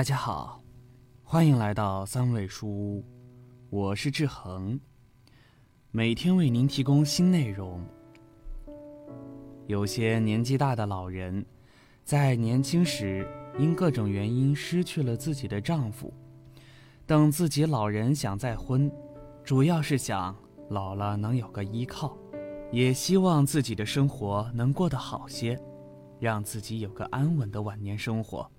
大家好，欢迎来到三味书屋，我是志恒，每天为您提供新内容。有些年纪大的老人，在年轻时因各种原因失去了自己的丈夫，等自己老人想再婚，主要是想老了能有个依靠，也希望自己的生活能过得好些，让自己有个安稳的晚年生活。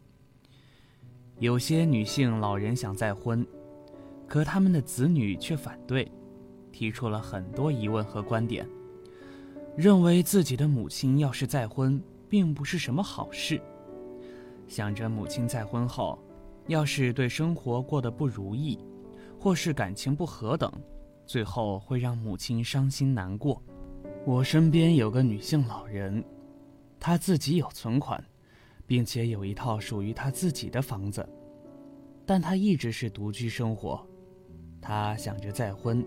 有些女性老人想再婚，可他们的子女却反对，提出了很多疑问和观点。认为自己的母亲要是再婚，并不是什么好事。想着母亲再婚后，要是对生活过得不如意，或是感情不和等，最后会让母亲伤心难过。我身边有个女性老人，她自己有存款，并且有一套属于她自己的房子，但她一直是独居生活。她想着再婚。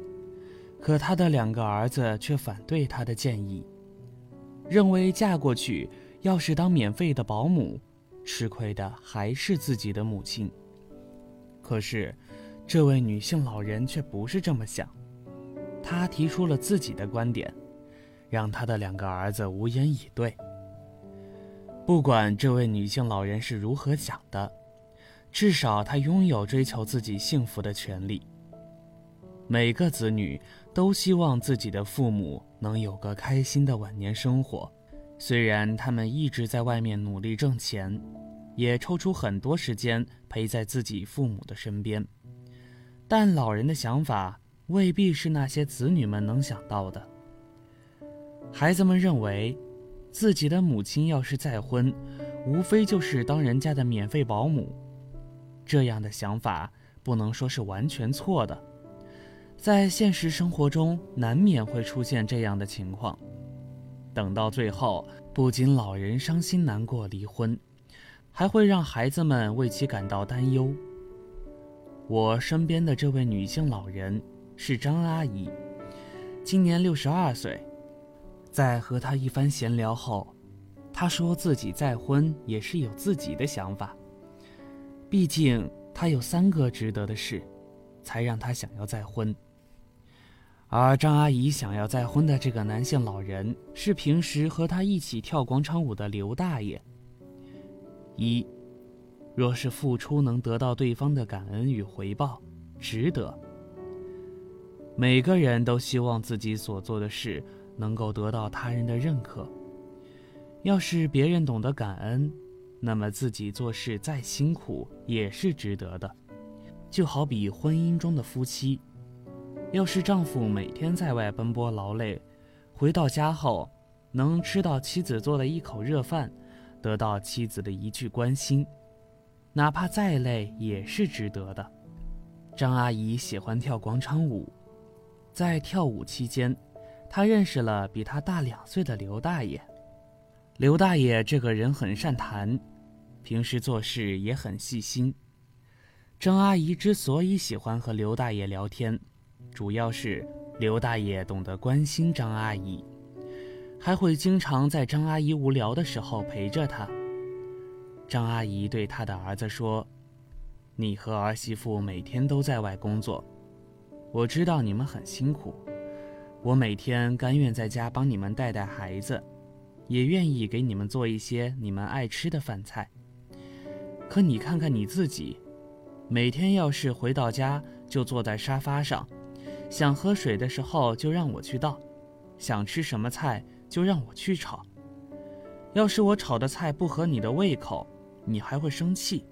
可他的两个儿子却反对他的建议，认为嫁过去要是当免费的保姆，吃亏的还是自己的母亲。可是，这位女性老人却不是这么想，她提出了自己的观点，让她的两个儿子无言以对。不管这位女性老人是如何想的，至少她拥有追求自己幸福的权利。每个子女都希望自己的父母能有个开心的晚年生活，虽然他们一直在外面努力挣钱，也抽出很多时间陪在自己父母的身边，但老人的想法未必是那些子女们能想到的。孩子们认为，自己的母亲要是再婚，无非就是当人家的免费保姆，这样的想法不能说是完全错的。在现实生活中，难免会出现这样的情况。等到最后，不仅老人伤心难过离婚，还会让孩子们为其感到担忧。我身边的这位女性老人是张阿姨，今年六十二岁。在和他一番闲聊后，他说自己再婚也是有自己的想法，毕竟他有三个值得的事，才让他想要再婚。而张阿姨想要再婚的这个男性老人，是平时和他一起跳广场舞的刘大爷。一，若是付出能得到对方的感恩与回报，值得。每个人都希望自己所做的事能够得到他人的认可。要是别人懂得感恩，那么自己做事再辛苦也是值得的。就好比婚姻中的夫妻。要是丈夫每天在外奔波劳累，回到家后能吃到妻子做的一口热饭，得到妻子的一句关心，哪怕再累也是值得的。张阿姨喜欢跳广场舞，在跳舞期间，他认识了比他大两岁的刘大爷。刘大爷这个人很善谈，平时做事也很细心。张阿姨之所以喜欢和刘大爷聊天。主要是刘大爷懂得关心张阿姨，还会经常在张阿姨无聊的时候陪着她。张阿姨对她的儿子说：“你和儿媳妇每天都在外工作，我知道你们很辛苦，我每天甘愿在家帮你们带带孩子，也愿意给你们做一些你们爱吃的饭菜。可你看看你自己，每天要是回到家就坐在沙发上。”想喝水的时候就让我去倒，想吃什么菜就让我去炒。要是我炒的菜不合你的胃口，你还会生气。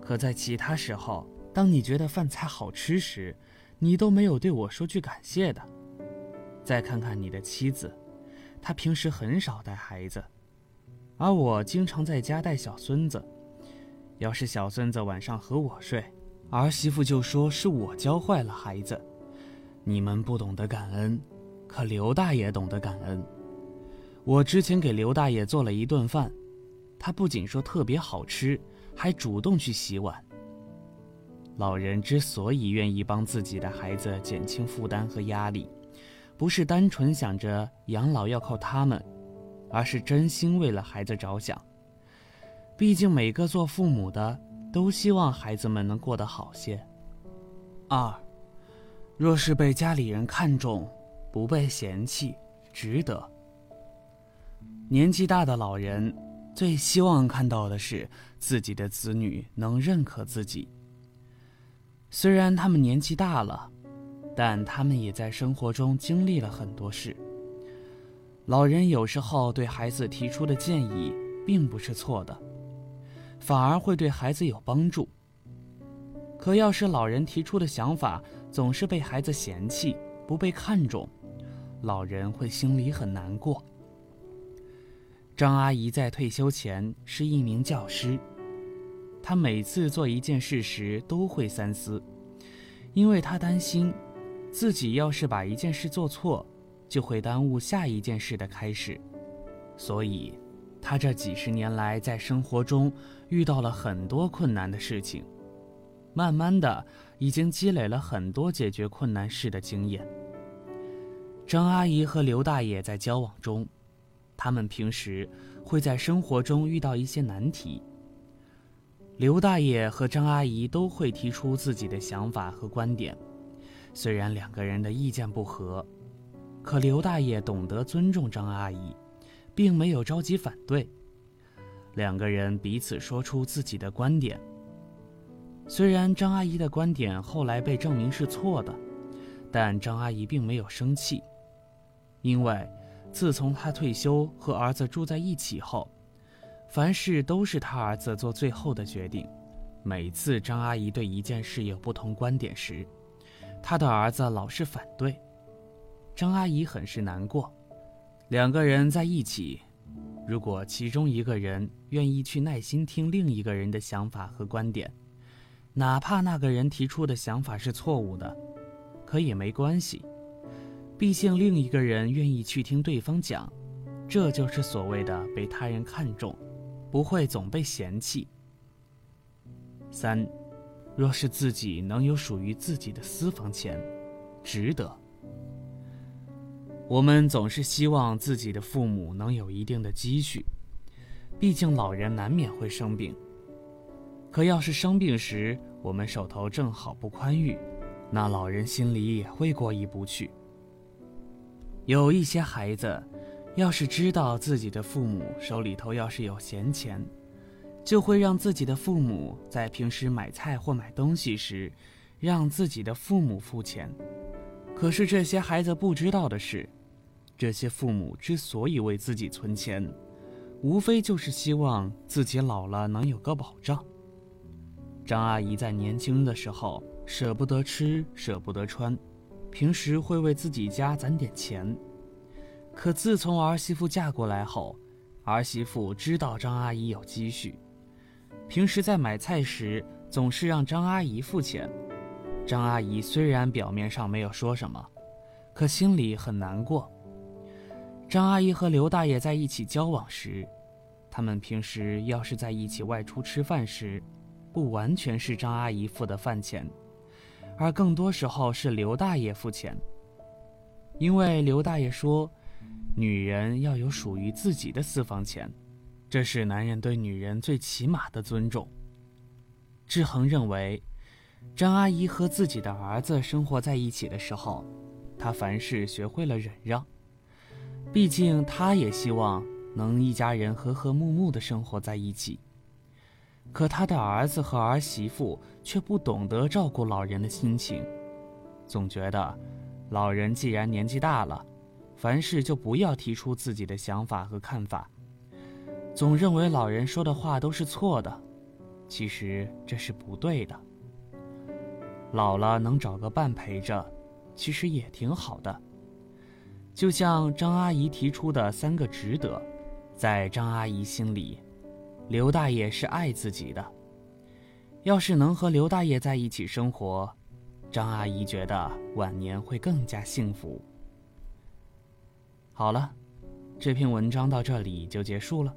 可在其他时候，当你觉得饭菜好吃时，你都没有对我说句感谢的。再看看你的妻子，她平时很少带孩子，而我经常在家带小孙子。要是小孙子晚上和我睡，儿媳妇就说是我教坏了孩子。你们不懂得感恩，可刘大爷懂得感恩。我之前给刘大爷做了一顿饭，他不仅说特别好吃，还主动去洗碗。老人之所以愿意帮自己的孩子减轻负担和压力，不是单纯想着养老要靠他们，而是真心为了孩子着想。毕竟每个做父母的都希望孩子们能过得好些。二，若是被家里人看重，不被嫌弃，值得。年纪大的老人最希望看到的是自己的子女能认可自己。虽然他们年纪大了，但他们也在生活中经历了很多事。老人有时候对孩子提出的建议并不是错的，反而会对孩子有帮助。可要是老人提出的想法总是被孩子嫌弃、不被看重，老人会心里很难过。张阿姨在退休前是一名教师，她每次做一件事时都会三思，因为她担心自己要是把一件事做错。就会耽误下一件事的开始，所以，他这几十年来在生活中遇到了很多困难的事情，慢慢的已经积累了很多解决困难事的经验。张阿姨和刘大爷在交往中，他们平时会在生活中遇到一些难题。刘大爷和张阿姨都会提出自己的想法和观点，虽然两个人的意见不合。可刘大爷懂得尊重张阿姨，并没有着急反对。两个人彼此说出自己的观点。虽然张阿姨的观点后来被证明是错的，但张阿姨并没有生气，因为自从她退休和儿子住在一起后，凡事都是她儿子做最后的决定。每次张阿姨对一件事有不同观点时，他的儿子老是反对。张阿姨很是难过，两个人在一起，如果其中一个人愿意去耐心听另一个人的想法和观点，哪怕那个人提出的想法是错误的，可也没关系，毕竟另一个人愿意去听对方讲，这就是所谓的被他人看重，不会总被嫌弃。三，若是自己能有属于自己的私房钱，值得。我们总是希望自己的父母能有一定的积蓄，毕竟老人难免会生病。可要是生病时我们手头正好不宽裕，那老人心里也会过意不去。有一些孩子，要是知道自己的父母手里头要是有闲钱，就会让自己的父母在平时买菜或买东西时，让自己的父母付钱。可是这些孩子不知道的是。这些父母之所以为自己存钱，无非就是希望自己老了能有个保障。张阿姨在年轻的时候舍不得吃，舍不得穿，平时会为自己家攒点钱。可自从儿媳妇嫁过来后，儿媳妇知道张阿姨有积蓄，平时在买菜时总是让张阿姨付钱。张阿姨虽然表面上没有说什么，可心里很难过。张阿姨和刘大爷在一起交往时，他们平时要是在一起外出吃饭时，不完全是张阿姨付的饭钱，而更多时候是刘大爷付钱。因为刘大爷说，女人要有属于自己的私房钱，这是男人对女人最起码的尊重。志恒认为，张阿姨和自己的儿子生活在一起的时候，她凡事学会了忍让。毕竟，他也希望能一家人和和睦睦的生活在一起。可他的儿子和儿媳妇却不懂得照顾老人的心情，总觉得老人既然年纪大了，凡事就不要提出自己的想法和看法，总认为老人说的话都是错的。其实这是不对的。老了能找个伴陪着，其实也挺好的。就像张阿姨提出的三个值得，在张阿姨心里，刘大爷是爱自己的。要是能和刘大爷在一起生活，张阿姨觉得晚年会更加幸福。好了，这篇文章到这里就结束了。